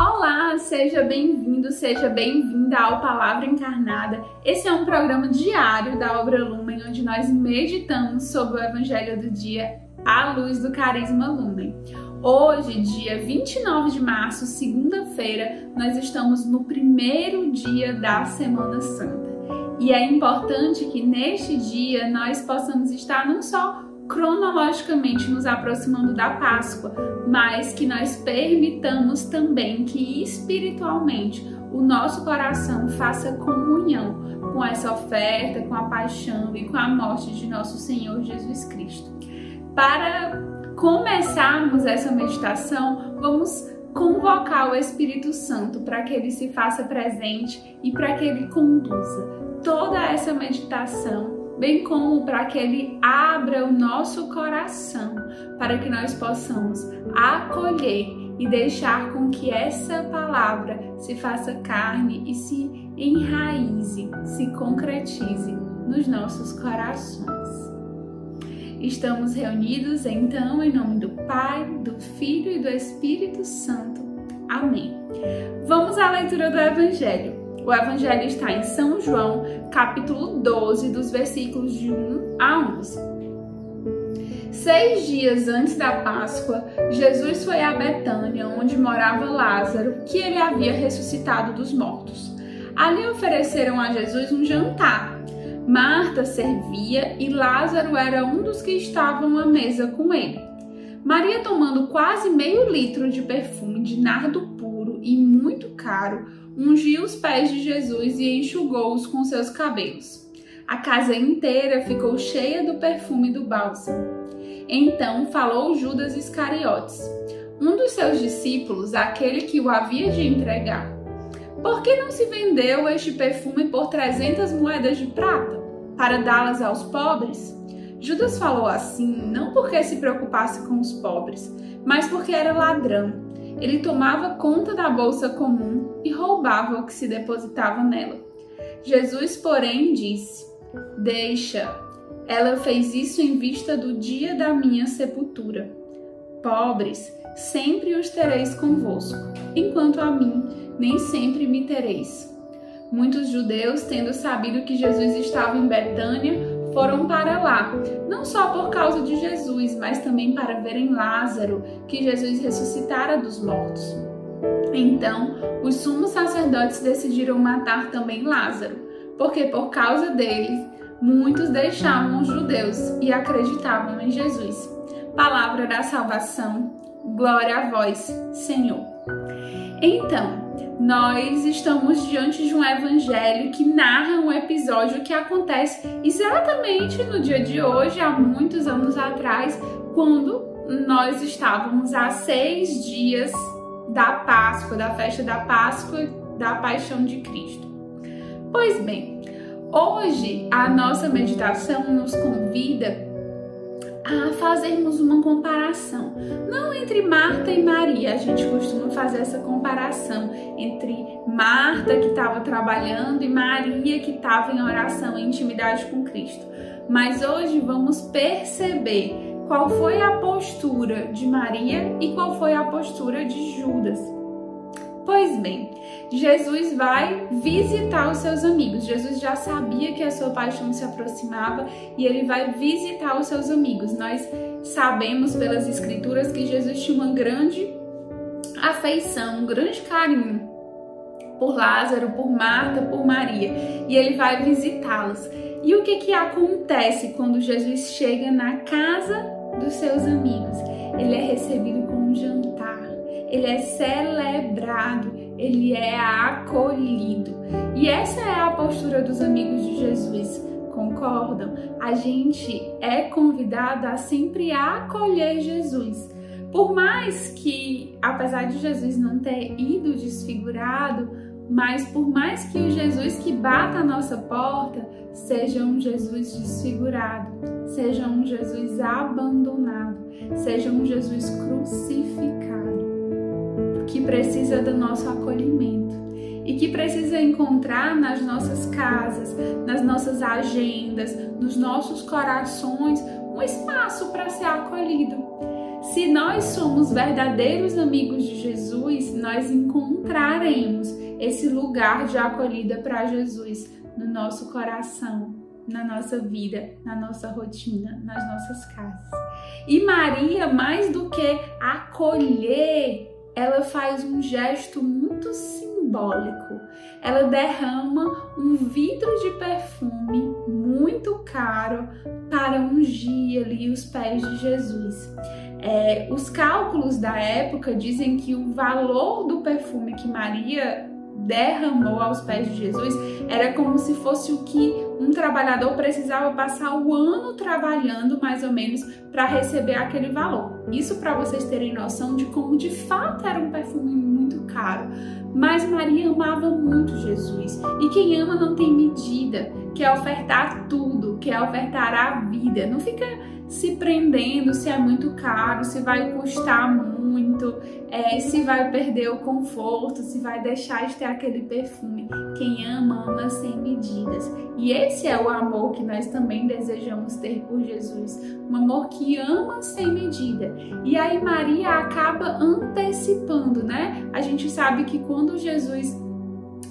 Olá, seja bem-vindo, seja bem-vinda ao Palavra Encarnada. Esse é um programa diário da obra Lumen, onde nós meditamos sobre o Evangelho do dia à luz do carisma Lumen. Hoje, dia 29 de março, segunda-feira, nós estamos no primeiro dia da Semana Santa. E é importante que neste dia nós possamos estar não só cronologicamente nos aproximando da Páscoa, mas que nós permitamos também que espiritualmente o nosso coração faça comunhão com essa oferta, com a paixão e com a morte de nosso Senhor Jesus Cristo. Para começarmos essa meditação, vamos convocar o Espírito Santo para que ele se faça presente e para que ele conduza toda essa meditação, bem como para que ele abra o nosso coração, para que nós possamos acolher e deixar com que essa palavra se faça carne e se enraize, se concretize nos nossos corações. Estamos reunidos então em nome do Pai, do Filho e do Espírito Santo. Amém. Vamos à leitura do Evangelho. O Evangelho está em São João, capítulo 12, dos versículos de 1 a 11. Seis dias antes da Páscoa, Jesus foi a Betânia, onde morava Lázaro, que ele havia ressuscitado dos mortos. Ali ofereceram a Jesus um jantar Marta servia e Lázaro era um dos que estavam à mesa com ele. Maria, tomando quase meio litro de perfume de nardo puro e muito caro, ungiu os pés de Jesus e enxugou-os com seus cabelos. A casa inteira ficou cheia do perfume do bálsamo. Então falou Judas Iscariotes, um dos seus discípulos, aquele que o havia de entregar. Por que não se vendeu este perfume por trezentas moedas de prata? para dá-las aos pobres? Judas falou assim não porque se preocupasse com os pobres, mas porque era ladrão. Ele tomava conta da bolsa comum e roubava o que se depositava nela. Jesus, porém, disse: Deixa, ela fez isso em vista do dia da minha sepultura. Pobres, sempre os tereis convosco, enquanto a mim nem sempre me tereis. Muitos judeus, tendo sabido que Jesus estava em Betânia, foram para lá, não só por causa de Jesus, mas também para verem Lázaro, que Jesus ressuscitara dos mortos. Então, os sumos sacerdotes decidiram matar também Lázaro, porque por causa dele, muitos deixavam os judeus e acreditavam em Jesus. Palavra da salvação, glória a vós, Senhor. Então, nós estamos diante de um evangelho que narra um episódio que acontece exatamente no dia de hoje, há muitos anos atrás, quando nós estávamos há seis dias da Páscoa, da festa da Páscoa, da Paixão de Cristo. Pois bem, hoje a nossa meditação nos convida a fazermos uma comparação, não entre Marta e Maria, a gente costuma fazer essa comparação entre Marta que estava trabalhando e Maria que estava em oração, em intimidade com Cristo. Mas hoje vamos perceber qual foi a postura de Maria e qual foi a postura de Judas. Pois bem, Jesus vai visitar os seus amigos. Jesus já sabia que a sua paixão se aproximava e ele vai visitar os seus amigos. Nós sabemos pelas escrituras que Jesus tinha uma grande afeição, um grande carinho por Lázaro, por Marta, por Maria, e ele vai visitá-los. E o que que acontece quando Jesus chega na casa dos seus amigos? Ele é recebido com um jantar ele é celebrado, ele é acolhido. E essa é a postura dos amigos de Jesus. Concordam? A gente é convidado a sempre acolher Jesus. Por mais que, apesar de Jesus não ter ido desfigurado, mas por mais que o Jesus que bata a nossa porta seja um Jesus desfigurado, seja um Jesus abandonado, seja um Jesus crucificado, que precisa do nosso acolhimento. e que precisa encontrar nas nossas casas, nas nossas agendas, nos nossos corações um espaço para ser acolhido. Se nós somos verdadeiros amigos de Jesus, nós encontraremos esse lugar de acolhida para Jesus no nosso coração, na nossa vida, na nossa rotina, nas nossas casas. E Maria, mais do que acolher, ela faz um gesto muito simbólico. Ela derrama um vidro de perfume muito caro para ungir ali os pés de Jesus. É, os cálculos da época dizem que o valor do perfume que Maria derramou aos pés de Jesus era como se fosse o que um trabalhador precisava passar o ano trabalhando mais ou menos para receber aquele valor. Isso para vocês terem noção de como de fato era um perfume muito caro. Mas Maria amava muito Jesus e quem ama não tem medida, quer ofertar tudo, quer ofertar a vida. Não fica se prendendo se é muito caro, se vai custar muito, é, se vai perder o conforto, se vai deixar de ter aquele perfume. Quem ama, ama sem medidas. E esse é o amor que nós também desejamos ter por Jesus. Um amor que ama sem medida. E aí Maria acaba antecipando, né? A gente sabe que quando Jesus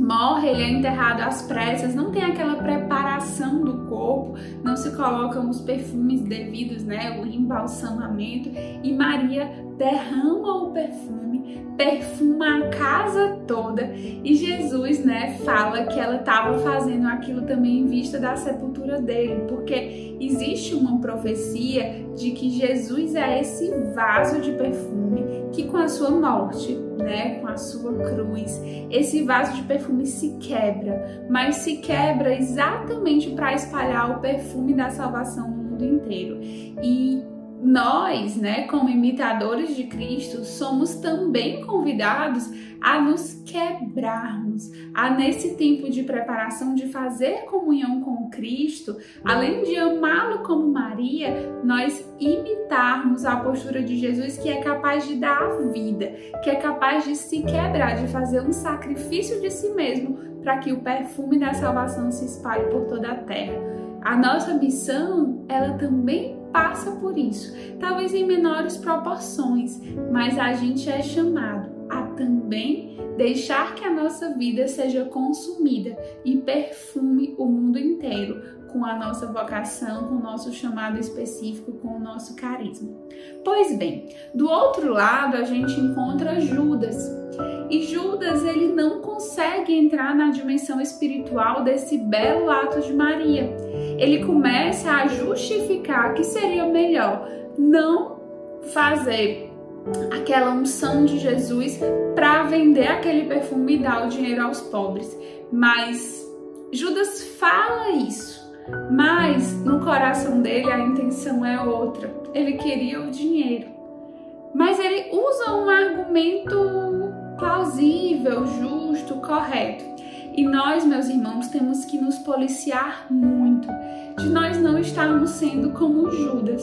morre, ele é enterrado às pressas, não tem aquela preparação do corpo, não se colocam os perfumes devidos, né, o embalsamamento, e Maria derrama o perfume, perfuma a casa toda, e Jesus, né, fala que ela estava fazendo aquilo também em vista da sepultura dele, porque existe uma profecia de que Jesus é esse vaso de perfume que com a sua morte né, com a sua cruz. Esse vaso de perfume se quebra, mas se quebra exatamente para espalhar o perfume da salvação no mundo inteiro. E nós, né, como imitadores de Cristo, somos também convidados a nos quebrarmos, a nesse tempo de preparação de fazer comunhão com Cristo, além de amá-lo como Maria, nós imitarmos a postura de Jesus que é capaz de dar a vida, que é capaz de se quebrar, de fazer um sacrifício de si mesmo para que o perfume da salvação se espalhe por toda a terra. A nossa missão, ela também passa por isso, talvez em menores proporções, mas a gente é chamado a também deixar que a nossa vida seja consumida e perfume o mundo inteiro com a nossa vocação, com o nosso chamado específico, com o nosso carisma. Pois bem, do outro lado a gente encontra Judas. E Judas ele não consegue entrar na dimensão espiritual desse belo ato de Maria. Ele começa a justificar que seria melhor não fazer aquela unção de Jesus para vender aquele perfume e dar o dinheiro aos pobres. Mas Judas fala isso, mas no coração dele a intenção é outra. Ele queria o dinheiro. Mas ele usa um argumento plausível, justo, correto. E nós, meus irmãos, temos que nos policiar muito de nós não estarmos sendo como Judas.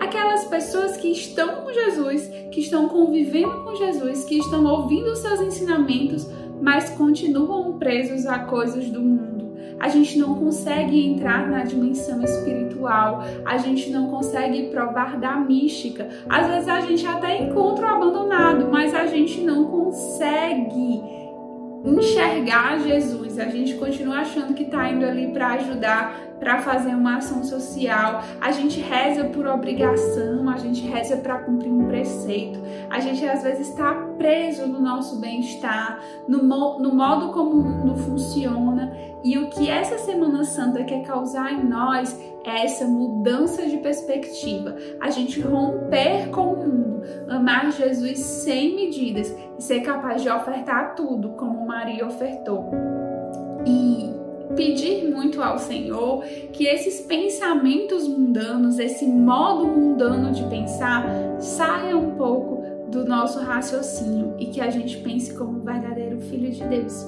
Aquelas pessoas que estão com Jesus, que estão convivendo com Jesus, que estão ouvindo os seus ensinamentos, mas continuam presos a coisas do mundo a gente não consegue entrar na dimensão espiritual, a gente não consegue provar da mística. Às vezes a gente até encontra o abandonado, mas a gente não consegue enxergar Jesus. A gente continua achando que está indo ali para ajudar, para fazer uma ação social. A gente reza por obrigação, a gente reza para cumprir um preceito. A gente às vezes está preso no nosso bem-estar, no, no modo como o mundo funciona. E o que essa Semana Santa quer causar em nós é essa mudança de perspectiva, a gente romper com o mundo, amar Jesus sem medidas e ser capaz de ofertar tudo como Maria ofertou. E pedir muito ao Senhor que esses pensamentos mundanos, esse modo mundano de pensar, saia um pouco do nosso raciocínio e que a gente pense como um verdadeiro filho de Deus.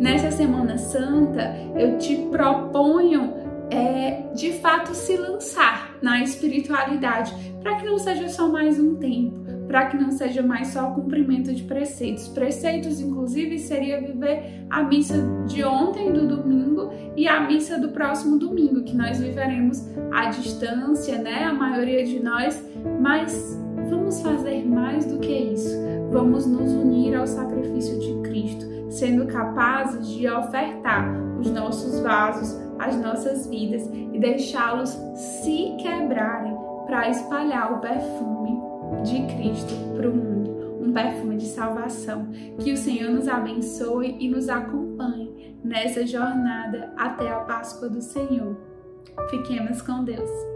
Nessa Semana Santa, eu te proponho é, de fato se lançar na espiritualidade, para que não seja só mais um tempo, para que não seja mais só o cumprimento de preceitos. Preceitos, inclusive, seria viver a missa de ontem do domingo e a missa do próximo domingo, que nós viveremos à distância, né? A maioria de nós, mas vamos fazer mais do que isso. Vamos nos unir ao sacrifício de Cristo, sendo capazes de ofertar os nossos vasos, as nossas vidas e deixá-los se quebrarem para espalhar o perfume de Cristo para o mundo, um perfume de salvação. Que o Senhor nos abençoe e nos acompanhe nessa jornada até a Páscoa do Senhor. Fiquemos com Deus.